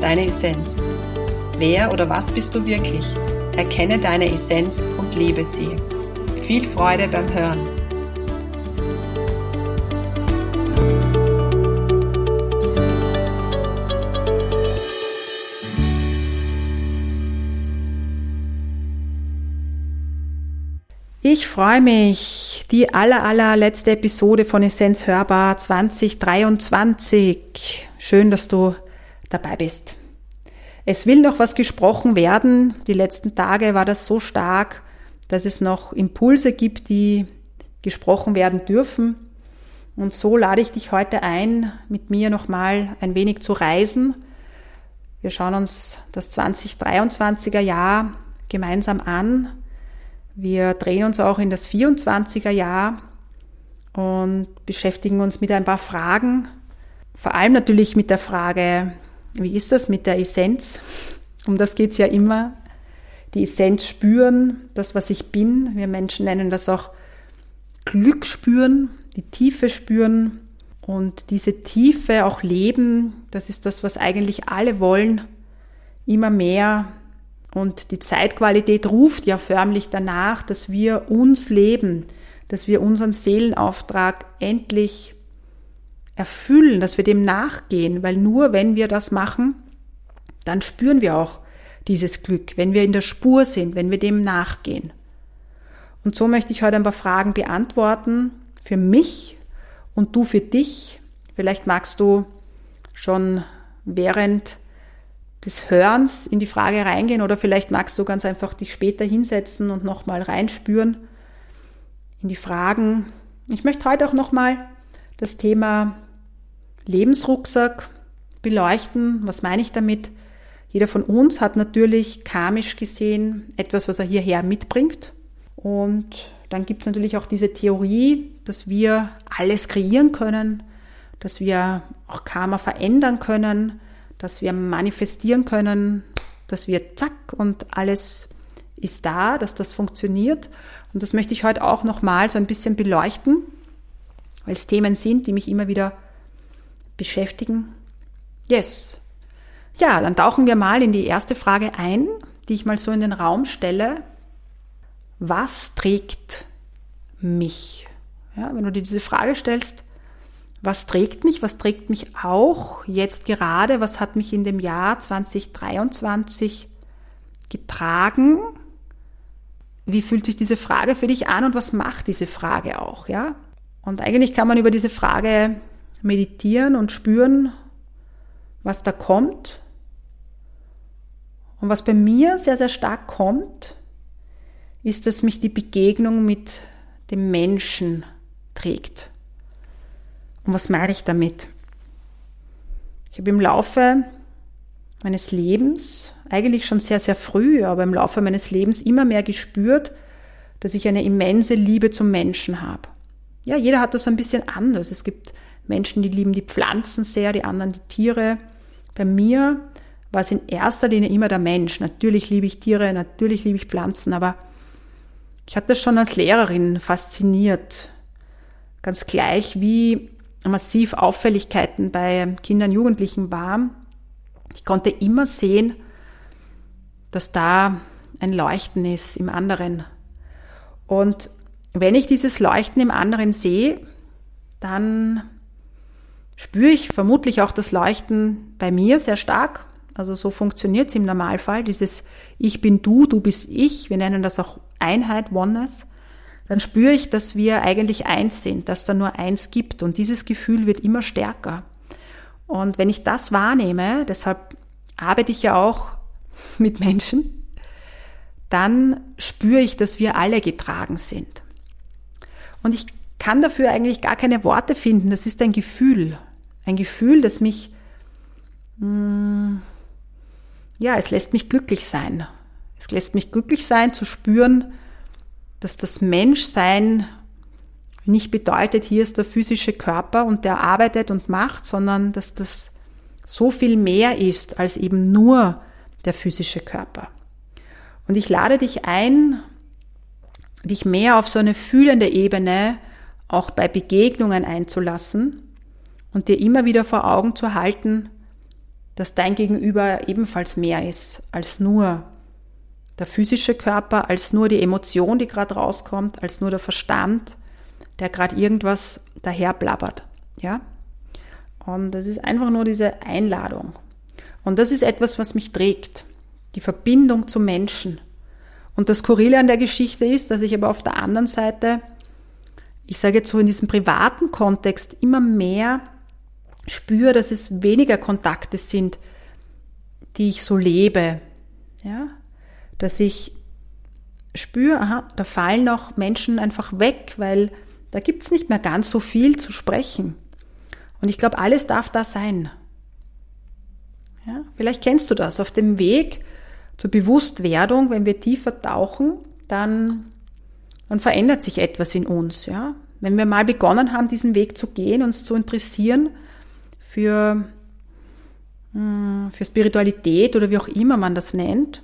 deine Essenz. Wer oder was bist du wirklich? Erkenne deine Essenz und lebe sie. Viel Freude beim Hören. Ich freue mich. Die aller, allerletzte Episode von Essenz Hörbar 2023. Schön, dass du dabei bist. Es will noch was gesprochen werden. Die letzten Tage war das so stark, dass es noch Impulse gibt, die gesprochen werden dürfen. Und so lade ich dich heute ein, mit mir nochmal ein wenig zu reisen. Wir schauen uns das 2023er Jahr gemeinsam an wir drehen uns auch in das 24er Jahr und beschäftigen uns mit ein paar Fragen. Vor allem natürlich mit der Frage, wie ist das mit der Essenz? Um das geht es ja immer. Die Essenz spüren, das, was ich bin. Wir Menschen nennen das auch Glück spüren, die Tiefe spüren und diese Tiefe auch leben. Das ist das, was eigentlich alle wollen. Immer mehr und die Zeitqualität ruft ja förmlich danach, dass wir uns leben, dass wir unseren Seelenauftrag endlich erfüllen, dass wir dem nachgehen, weil nur wenn wir das machen, dann spüren wir auch dieses Glück, wenn wir in der Spur sind, wenn wir dem nachgehen. Und so möchte ich heute ein paar Fragen beantworten für mich und du für dich. Vielleicht magst du schon während des Hörens in die Frage reingehen oder vielleicht magst du ganz einfach dich später hinsetzen und nochmal reinspüren in die Fragen. Ich möchte heute auch nochmal das Thema Lebensrucksack beleuchten. Was meine ich damit? Jeder von uns hat natürlich karmisch gesehen etwas, was er hierher mitbringt. Und dann gibt es natürlich auch diese Theorie, dass wir alles kreieren können, dass wir auch Karma verändern können, dass wir manifestieren können, dass wir zack und alles ist da, dass das funktioniert. Und das möchte ich heute auch nochmal so ein bisschen beleuchten, weil es Themen sind, die mich immer wieder beschäftigen. Yes. Ja, dann tauchen wir mal in die erste Frage ein, die ich mal so in den Raum stelle. Was trägt mich? Ja, wenn du dir diese Frage stellst, was trägt mich, was trägt mich auch jetzt gerade, was hat mich in dem Jahr 2023 getragen? Wie fühlt sich diese Frage für dich an und was macht diese Frage auch, ja? Und eigentlich kann man über diese Frage meditieren und spüren, was da kommt. Und was bei mir sehr, sehr stark kommt, ist, dass mich die Begegnung mit dem Menschen trägt. Und was meine ich damit? Ich habe im Laufe meines Lebens, eigentlich schon sehr, sehr früh, aber im Laufe meines Lebens immer mehr gespürt, dass ich eine immense Liebe zum Menschen habe. Ja, jeder hat das ein bisschen anders. Es gibt Menschen, die lieben die Pflanzen sehr, die anderen die Tiere. Bei mir war es in erster Linie immer der Mensch. Natürlich liebe ich Tiere, natürlich liebe ich Pflanzen, aber ich hatte das schon als Lehrerin fasziniert. Ganz gleich, wie massiv Auffälligkeiten bei Kindern, Jugendlichen war. Ich konnte immer sehen, dass da ein Leuchten ist im anderen. Und wenn ich dieses Leuchten im anderen sehe, dann spüre ich vermutlich auch das Leuchten bei mir sehr stark. Also so funktioniert es im Normalfall, dieses Ich bin du, du bist ich. Wir nennen das auch Einheit, Oneness dann spüre ich, dass wir eigentlich eins sind, dass da nur eins gibt und dieses Gefühl wird immer stärker. Und wenn ich das wahrnehme, deshalb arbeite ich ja auch mit Menschen, dann spüre ich, dass wir alle getragen sind. Und ich kann dafür eigentlich gar keine Worte finden. Das ist ein Gefühl. Ein Gefühl, das mich mh, hm, ja, es lässt mich glücklich sein. Es lässt mich glücklich sein zu spüren, dass das Menschsein nicht bedeutet, hier ist der physische Körper und der arbeitet und macht, sondern dass das so viel mehr ist als eben nur der physische Körper. Und ich lade dich ein, dich mehr auf so eine fühlende Ebene auch bei Begegnungen einzulassen und dir immer wieder vor Augen zu halten, dass dein Gegenüber ebenfalls mehr ist als nur der physische Körper, als nur die Emotion, die gerade rauskommt, als nur der Verstand, der gerade irgendwas daherblabbert. Ja? Und das ist einfach nur diese Einladung. Und das ist etwas, was mich trägt. Die Verbindung zum Menschen. Und das Skurrile an der Geschichte ist, dass ich aber auf der anderen Seite, ich sage jetzt so in diesem privaten Kontext, immer mehr spüre, dass es weniger Kontakte sind, die ich so lebe. Ja? Dass ich spüre, aha, da fallen auch Menschen einfach weg, weil da gibt es nicht mehr ganz so viel zu sprechen. Und ich glaube, alles darf da sein. Ja? Vielleicht kennst du das. Auf dem Weg zur Bewusstwerdung, wenn wir tiefer tauchen, dann, dann verändert sich etwas in uns. Ja? Wenn wir mal begonnen haben, diesen Weg zu gehen, uns zu interessieren für, hm, für Spiritualität oder wie auch immer man das nennt,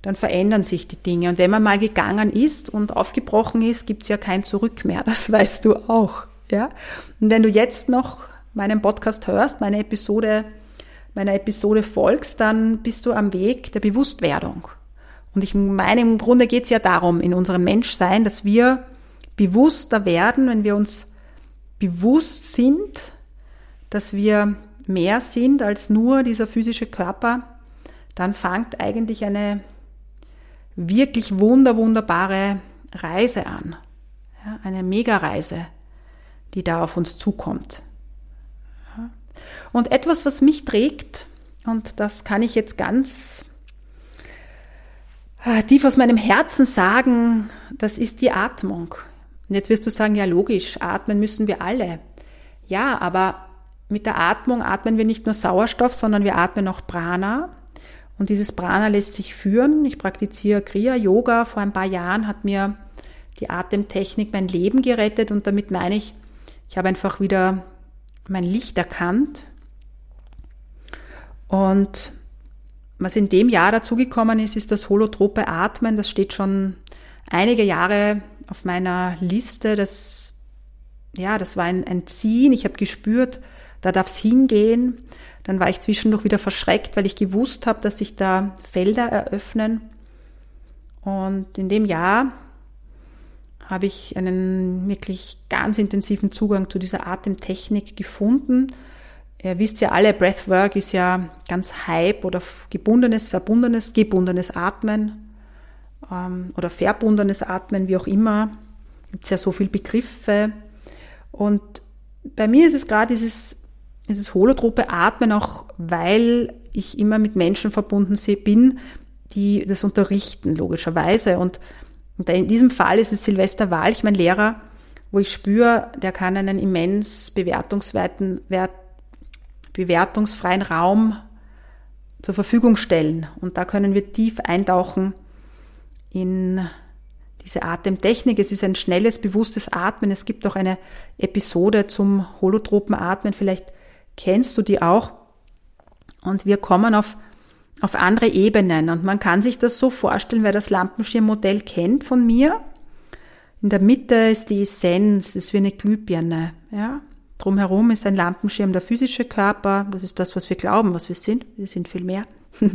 dann verändern sich die Dinge. Und wenn man mal gegangen ist und aufgebrochen ist, gibt's ja kein Zurück mehr. Das weißt du auch. Ja? Und wenn du jetzt noch meinen Podcast hörst, meine Episode meiner Episode folgst, dann bist du am Weg der Bewusstwerdung. Und ich meine, im Grunde geht es ja darum, in unserem Menschsein, dass wir bewusster werden, wenn wir uns bewusst sind, dass wir mehr sind als nur dieser physische Körper, dann fängt eigentlich eine wirklich wunder, wunderbare Reise an. Ja, eine Mega-Reise, die da auf uns zukommt. Und etwas, was mich trägt, und das kann ich jetzt ganz äh, tief aus meinem Herzen sagen, das ist die Atmung. Und jetzt wirst du sagen, ja logisch, atmen müssen wir alle. Ja, aber mit der Atmung atmen wir nicht nur Sauerstoff, sondern wir atmen auch Prana. Und dieses Prana lässt sich führen. Ich praktiziere Kriya Yoga. Vor ein paar Jahren hat mir die Atemtechnik mein Leben gerettet und damit meine ich, ich habe einfach wieder mein Licht erkannt, und was in dem Jahr dazugekommen ist, ist das holotrope Atmen. Das steht schon einige Jahre auf meiner Liste. Das, ja, das war ein, ein Ziehen. Ich habe gespürt, da darf es hingehen. Dann war ich zwischendurch wieder verschreckt, weil ich gewusst habe, dass sich da Felder eröffnen. Und in dem Jahr habe ich einen wirklich ganz intensiven Zugang zu dieser Atemtechnik gefunden Ihr wisst ja alle, Breathwork ist ja ganz Hype oder gebundenes, verbundenes, gebundenes Atmen ähm, oder verbundenes Atmen, wie auch immer. Gibt es ja so viele Begriffe. Und bei mir ist es gerade dieses, dieses holotrope Atmen, auch weil ich immer mit Menschen verbunden bin, die das unterrichten, logischerweise. Und, in diesem Fall ist es Silvester Walch, mein Lehrer, wo ich spüre, der kann einen immens bewertungsweiten, wert, bewertungsfreien Raum zur Verfügung stellen. Und da können wir tief eintauchen in diese Atemtechnik. Es ist ein schnelles, bewusstes Atmen. Es gibt auch eine Episode zum holotropen Atmen. Vielleicht kennst du die auch. Und wir kommen auf, auf andere Ebenen. Und man kann sich das so vorstellen, wer das Lampenschirmmodell kennt von mir. In der Mitte ist die Essenz, ist wie eine Glühbirne. Ja? Drumherum ist ein Lampenschirm der physische Körper, das ist das, was wir glauben, was wir sind. Wir sind viel mehr.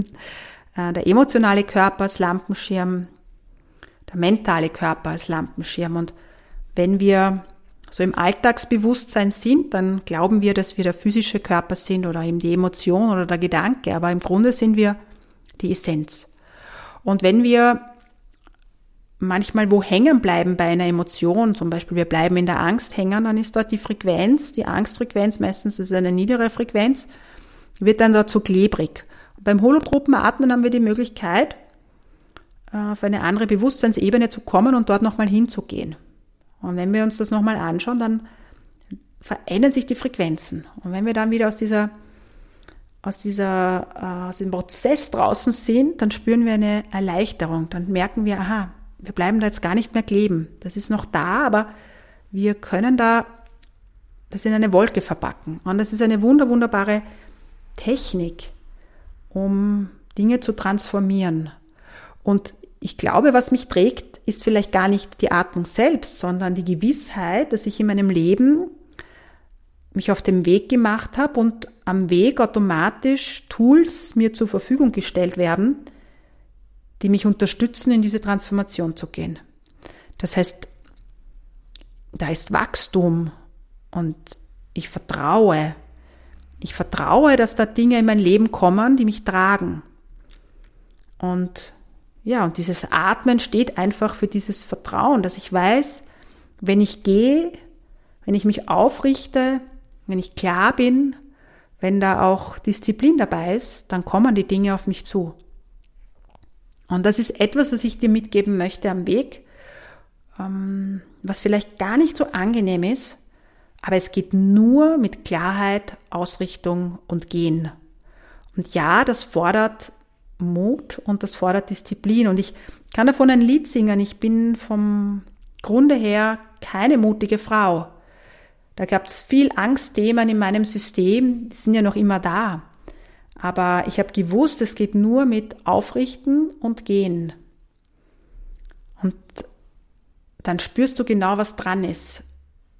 Äh, der emotionale Körper als Lampenschirm, der mentale Körper als Lampenschirm. Und wenn wir so im Alltagsbewusstsein sind, dann glauben wir, dass wir der physische Körper sind oder eben die Emotion oder der Gedanke, aber im Grunde sind wir die Essenz. Und wenn wir manchmal wo hängen bleiben bei einer Emotion, zum Beispiel wir bleiben in der Angst hängen, dann ist dort die Frequenz, die Angstfrequenz, meistens ist es eine niedere Frequenz, wird dann dort so klebrig. Beim holotropen Atmen haben wir die Möglichkeit, äh, auf eine andere Bewusstseinsebene zu kommen und dort nochmal hinzugehen. Und wenn wir uns das nochmal anschauen, dann verändern sich die Frequenzen. Und wenn wir dann wieder aus dieser, aus, dieser, äh, aus diesem Prozess draußen sind, dann spüren wir eine Erleichterung. Dann merken wir, aha, wir bleiben da jetzt gar nicht mehr kleben. Das ist noch da, aber wir können da das in eine Wolke verpacken. Und das ist eine wunder, wunderbare Technik, um Dinge zu transformieren. Und ich glaube, was mich trägt, ist vielleicht gar nicht die Atmung selbst, sondern die Gewissheit, dass ich in meinem Leben mich auf den Weg gemacht habe und am Weg automatisch Tools mir zur Verfügung gestellt werden, die mich unterstützen, in diese Transformation zu gehen. Das heißt, da ist Wachstum und ich vertraue. Ich vertraue, dass da Dinge in mein Leben kommen, die mich tragen. Und ja, und dieses Atmen steht einfach für dieses Vertrauen, dass ich weiß, wenn ich gehe, wenn ich mich aufrichte, wenn ich klar bin, wenn da auch Disziplin dabei ist, dann kommen die Dinge auf mich zu. Und das ist etwas, was ich dir mitgeben möchte am Weg, ähm, was vielleicht gar nicht so angenehm ist, aber es geht nur mit Klarheit, Ausrichtung und Gehen. Und ja, das fordert Mut und das fordert Disziplin. Und ich kann davon ein Lied singen. Ich bin vom Grunde her keine mutige Frau. Da gab es viel Angstthemen in meinem System, die sind ja noch immer da. Aber ich habe gewusst, es geht nur mit Aufrichten und Gehen. Und dann spürst du genau, was dran ist.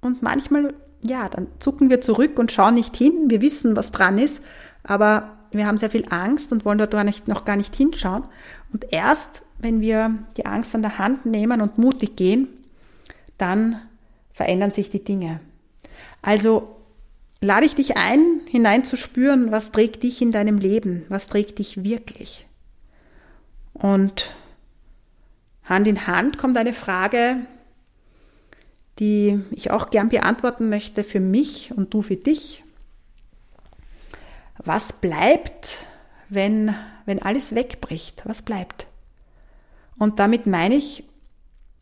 Und manchmal, ja, dann zucken wir zurück und schauen nicht hin. Wir wissen, was dran ist, aber wir haben sehr viel Angst und wollen dort nicht, noch gar nicht hinschauen. Und erst, wenn wir die Angst an der Hand nehmen und mutig gehen, dann verändern sich die Dinge. Also lade ich dich ein, hineinzuspüren, was trägt dich in deinem Leben, was trägt dich wirklich. Und Hand in Hand kommt eine Frage, die ich auch gern beantworten möchte für mich und du für dich was bleibt, wenn, wenn alles wegbricht? Was bleibt? Und damit meine ich,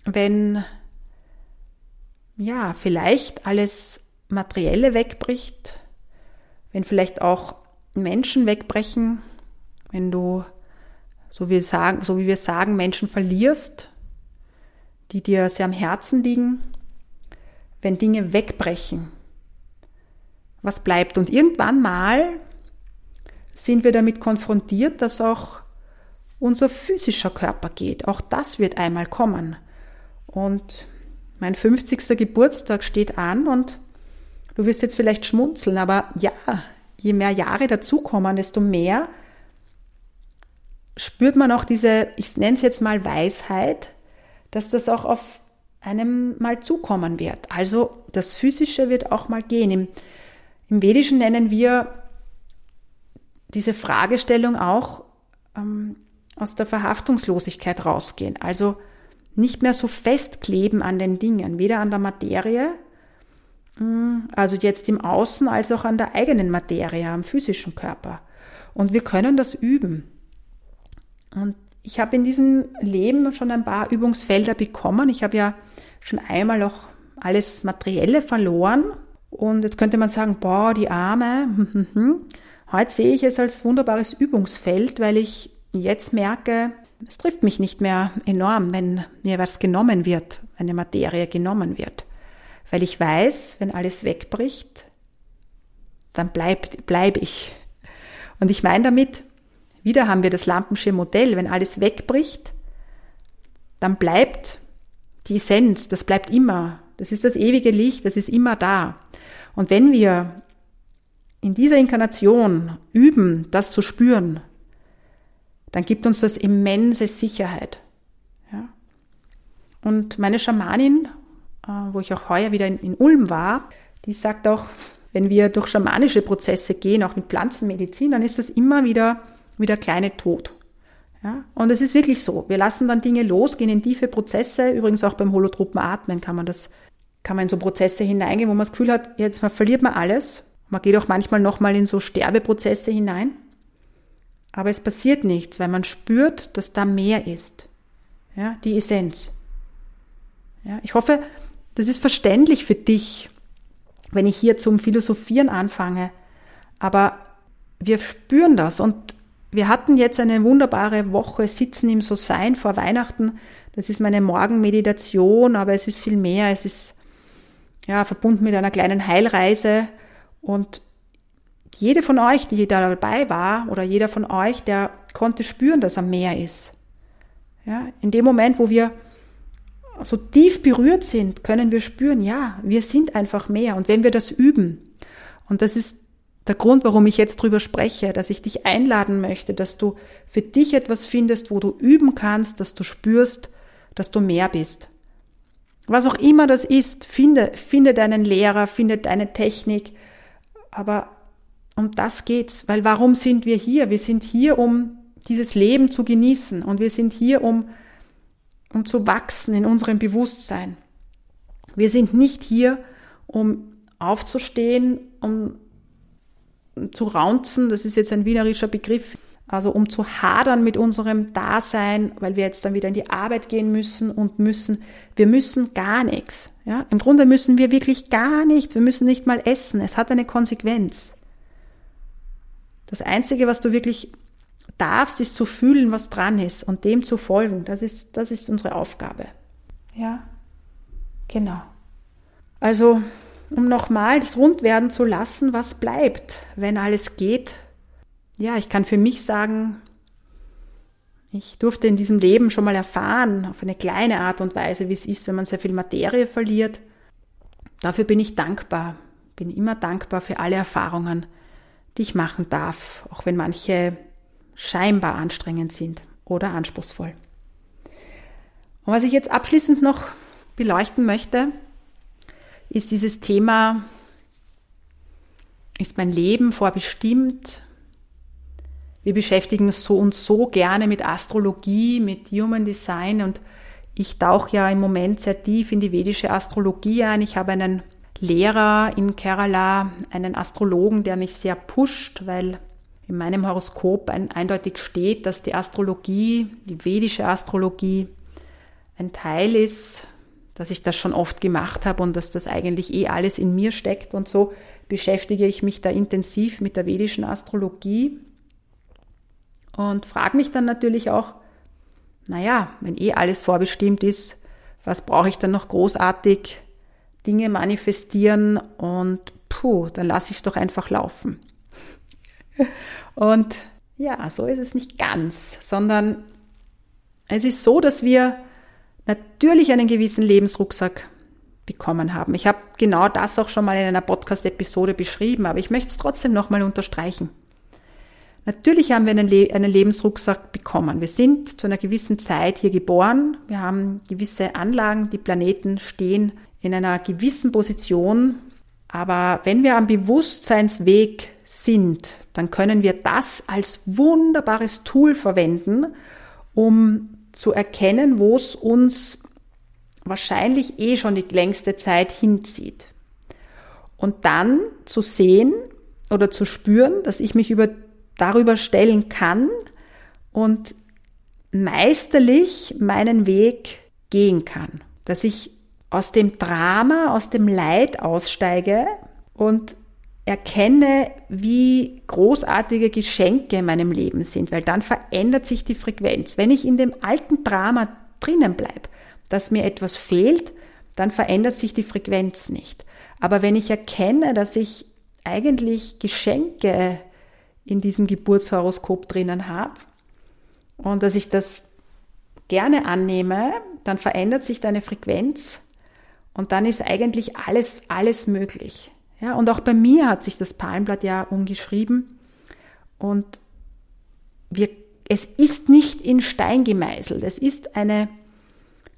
wenn ja, vielleicht alles Materielle wegbricht, wenn vielleicht auch Menschen wegbrechen, wenn du, so wie sagen, so wie wir sagen Menschen verlierst, die dir sehr am Herzen liegen, wenn Dinge wegbrechen, was bleibt? Und irgendwann mal sind wir damit konfrontiert, dass auch unser physischer Körper geht. Auch das wird einmal kommen. Und mein 50. Geburtstag steht an und du wirst jetzt vielleicht schmunzeln, aber ja, je mehr Jahre dazukommen, desto mehr spürt man auch diese, ich nenne es jetzt mal Weisheit, dass das auch auf einem mal zukommen wird. Also das Physische wird auch mal gehen. Im, im Vedischen nennen wir diese Fragestellung auch ähm, aus der Verhaftungslosigkeit rausgehen. Also nicht mehr so festkleben an den Dingen, weder an der Materie, hm, also jetzt im Außen, als auch an der eigenen Materie, am physischen Körper. Und wir können das üben. Und ich habe in diesem Leben schon ein paar Übungsfelder bekommen. Ich habe ja schon einmal auch alles Materielle verloren. Und jetzt könnte man sagen, boah, die Arme. Heute sehe ich es als wunderbares Übungsfeld, weil ich jetzt merke, es trifft mich nicht mehr enorm, wenn mir was genommen wird, eine Materie genommen wird. Weil ich weiß, wenn alles wegbricht, dann bleibt, bleib ich. Und ich meine damit, wieder haben wir das Lampensche Modell, wenn alles wegbricht, dann bleibt die Essenz, das bleibt immer. Das ist das ewige Licht, das ist immer da. Und wenn wir in dieser Inkarnation üben, das zu spüren, dann gibt uns das immense Sicherheit. Ja? Und meine Schamanin, äh, wo ich auch heuer wieder in Ulm war, die sagt auch, wenn wir durch schamanische Prozesse gehen, auch mit Pflanzenmedizin, dann ist das immer wieder wieder kleine Tod. Ja? Und es ist wirklich so. Wir lassen dann Dinge los, gehen in tiefe Prozesse. Übrigens auch beim holotropen Atmen kann man das, kann man in so Prozesse hineingehen, wo man das Gefühl hat, jetzt verliert man alles man geht auch manchmal nochmal in so Sterbeprozesse hinein. Aber es passiert nichts, weil man spürt, dass da mehr ist. Ja, die Essenz. Ja, ich hoffe, das ist verständlich für dich, wenn ich hier zum Philosophieren anfange. Aber wir spüren das und wir hatten jetzt eine wunderbare Woche Sitzen im So-Sein vor Weihnachten. Das ist meine Morgenmeditation, aber es ist viel mehr. Es ist ja verbunden mit einer kleinen Heilreise und jede von euch, die da dabei war, oder jeder von euch, der konnte spüren, dass er mehr ist. Ja, in dem Moment, wo wir so tief berührt sind, können wir spüren, ja, wir sind einfach mehr. Und wenn wir das üben, und das ist der Grund, warum ich jetzt drüber spreche, dass ich dich einladen möchte, dass du für dich etwas findest, wo du üben kannst, dass du spürst, dass du mehr bist. Was auch immer das ist, finde, finde deinen Lehrer, finde deine Technik, aber um das geht's, weil warum sind wir hier? Wir sind hier, um dieses Leben zu genießen und wir sind hier, um, um zu wachsen in unserem Bewusstsein. Wir sind nicht hier, um aufzustehen, um zu raunzen, das ist jetzt ein wienerischer Begriff, also um zu hadern mit unserem Dasein, weil wir jetzt dann wieder in die Arbeit gehen müssen und müssen, wir müssen gar nichts. Ja? Im Grunde müssen wir wirklich gar nichts, wir müssen nicht mal essen, es hat eine Konsequenz. Das Einzige, was du wirklich darfst, ist zu fühlen, was dran ist und dem zu folgen. Das ist, das ist unsere Aufgabe. Ja, genau. Also, um nochmal das rund werden zu lassen, was bleibt, wenn alles geht. Ja, ich kann für mich sagen, ich durfte in diesem Leben schon mal erfahren, auf eine kleine Art und Weise, wie es ist, wenn man sehr viel Materie verliert. Dafür bin ich dankbar, bin immer dankbar für alle Erfahrungen, die ich machen darf, auch wenn manche scheinbar anstrengend sind oder anspruchsvoll. Und was ich jetzt abschließend noch beleuchten möchte, ist dieses Thema, ist mein Leben vorbestimmt? Wir beschäftigen uns so und so gerne mit Astrologie, mit Human Design und ich tauche ja im Moment sehr tief in die vedische Astrologie ein. Ich habe einen Lehrer in Kerala, einen Astrologen, der mich sehr pusht, weil in meinem Horoskop ein, eindeutig steht, dass die Astrologie, die vedische Astrologie, ein Teil ist, dass ich das schon oft gemacht habe und dass das eigentlich eh alles in mir steckt und so beschäftige ich mich da intensiv mit der vedischen Astrologie und frage mich dann natürlich auch, naja, wenn eh alles vorbestimmt ist, was brauche ich dann noch großartig Dinge manifestieren und puh, dann lasse ich es doch einfach laufen. Und ja, so ist es nicht ganz, sondern es ist so, dass wir natürlich einen gewissen Lebensrucksack bekommen haben. Ich habe genau das auch schon mal in einer Podcast-Episode beschrieben, aber ich möchte es trotzdem nochmal unterstreichen. Natürlich haben wir einen, Le einen, Lebensrucksack bekommen. Wir sind zu einer gewissen Zeit hier geboren. Wir haben gewisse Anlagen, die Planeten stehen in einer gewissen Position. Aber wenn wir am Bewusstseinsweg sind, dann können wir das als wunderbares Tool verwenden, um zu erkennen, wo es uns wahrscheinlich eh schon die längste Zeit hinzieht. Und dann zu sehen oder zu spüren, dass ich mich über, darüber stellen kann und meisterlich meinen Weg gehen kann. Dass ich aus dem Drama, aus dem Leid aussteige und erkenne, wie großartige Geschenke in meinem Leben sind, weil dann verändert sich die Frequenz. Wenn ich in dem alten Drama drinnen bleibe, dass mir etwas fehlt, dann verändert sich die Frequenz nicht. Aber wenn ich erkenne, dass ich eigentlich Geschenke in diesem Geburtshoroskop drinnen habe und dass ich das gerne annehme, dann verändert sich deine Frequenz und dann ist eigentlich alles, alles möglich. Ja, und auch bei mir hat sich das Palmblatt ja umgeschrieben und wir, es ist nicht in Stein gemeißelt. Es ist eine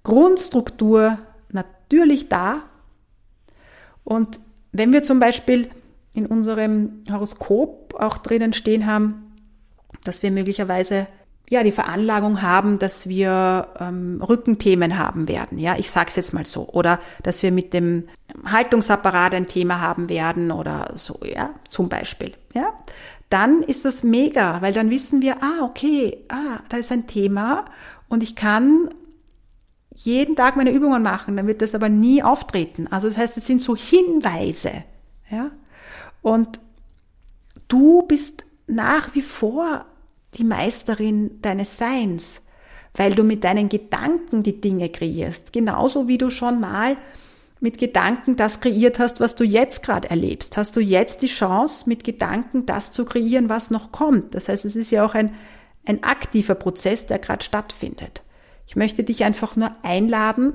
Grundstruktur natürlich da. Und wenn wir zum Beispiel in unserem Horoskop auch drinnen stehen haben, dass wir möglicherweise ja die Veranlagung haben, dass wir ähm, Rückenthemen haben werden. Ja, ich sage es jetzt mal so. Oder dass wir mit dem Haltungsapparat ein Thema haben werden oder so, ja, zum Beispiel. Ja, dann ist das mega, weil dann wissen wir, ah, okay, ah, da ist ein Thema und ich kann jeden Tag meine Übungen machen, dann wird das aber nie auftreten. Also das heißt, es sind so Hinweise, ja. Und du bist nach wie vor die Meisterin deines Seins, weil du mit deinen Gedanken die Dinge kreierst, genauso wie du schon mal mit Gedanken das kreiert hast, was du jetzt gerade erlebst, hast du jetzt die Chance, mit Gedanken das zu kreieren, was noch kommt. Das heißt, es ist ja auch ein, ein aktiver Prozess, der gerade stattfindet. Ich möchte dich einfach nur einladen,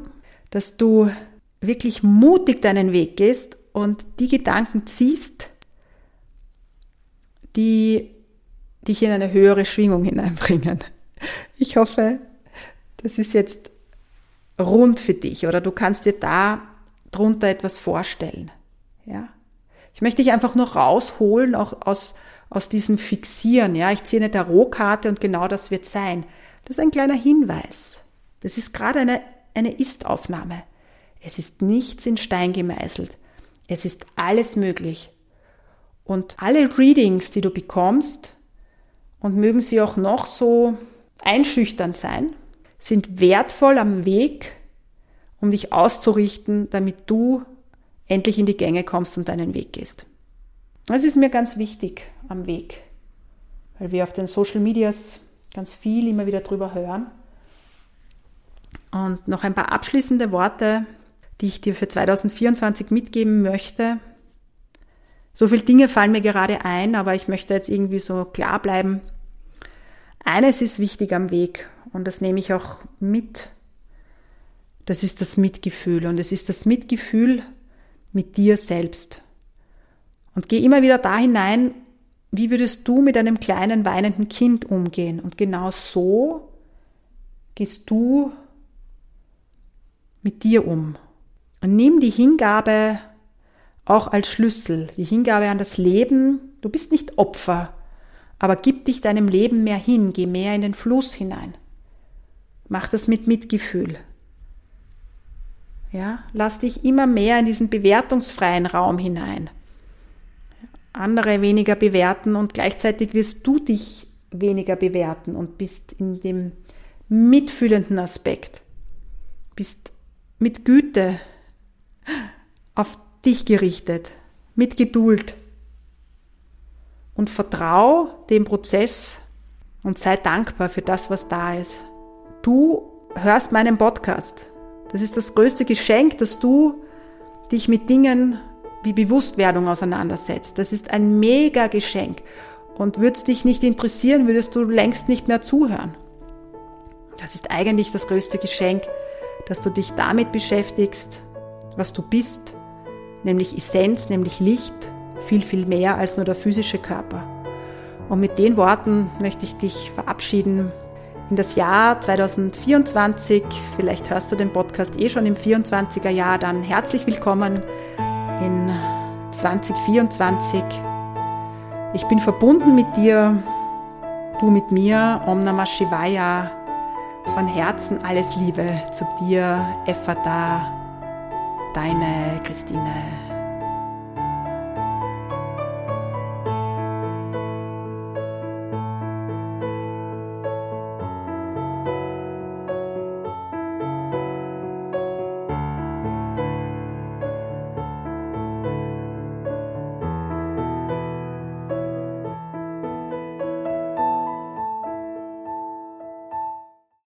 dass du wirklich mutig deinen Weg gehst und die Gedanken ziehst, die dich in eine höhere Schwingung hineinbringen. Ich hoffe, das ist jetzt rund für dich oder du kannst dir da drunter etwas vorstellen. Ja? Ich möchte dich einfach nur rausholen, auch aus, aus diesem Fixieren. Ja? Ich ziehe eine Tarotkarte und genau das wird sein. Das ist ein kleiner Hinweis. Das ist gerade eine, eine Ist-Aufnahme. Es ist nichts in Stein gemeißelt. Es ist alles möglich. Und alle Readings, die du bekommst, und mögen sie auch noch so einschüchternd sein, sind wertvoll am Weg, um dich auszurichten, damit du endlich in die Gänge kommst und deinen Weg gehst. Das ist mir ganz wichtig am Weg, weil wir auf den Social Medias ganz viel immer wieder drüber hören. Und noch ein paar abschließende Worte, die ich dir für 2024 mitgeben möchte. So viele Dinge fallen mir gerade ein, aber ich möchte jetzt irgendwie so klar bleiben. Eines ist wichtig am Weg und das nehme ich auch mit. Das ist das Mitgefühl und es ist das Mitgefühl mit dir selbst. Und geh immer wieder da hinein, wie würdest du mit einem kleinen weinenden Kind umgehen? Und genau so gehst du mit dir um. Und nimm die Hingabe auch als Schlüssel, die Hingabe an das Leben. Du bist nicht Opfer, aber gib dich deinem Leben mehr hin, geh mehr in den Fluss hinein. Mach das mit Mitgefühl. Ja, lass dich immer mehr in diesen bewertungsfreien Raum hinein. Andere weniger bewerten und gleichzeitig wirst du dich weniger bewerten und bist in dem mitfühlenden Aspekt. Bist mit Güte auf dich gerichtet, mit Geduld. Und vertrau dem Prozess und sei dankbar für das, was da ist. Du hörst meinen Podcast. Das ist das größte Geschenk, dass du dich mit Dingen wie Bewusstwerdung auseinandersetzt. Das ist ein mega Geschenk. Und würde es dich nicht interessieren, würdest du längst nicht mehr zuhören. Das ist eigentlich das größte Geschenk, dass du dich damit beschäftigst, was du bist, nämlich Essenz, nämlich Licht, viel, viel mehr als nur der physische Körper. Und mit den Worten möchte ich dich verabschieden in das Jahr 2024. Vielleicht hörst du den Podcast eh schon im 24er Jahr, dann herzlich willkommen in 2024. Ich bin verbunden mit dir, du mit mir, Om Namah Shivaya. Von Herzen alles Liebe zu dir, Effata, deine Christine.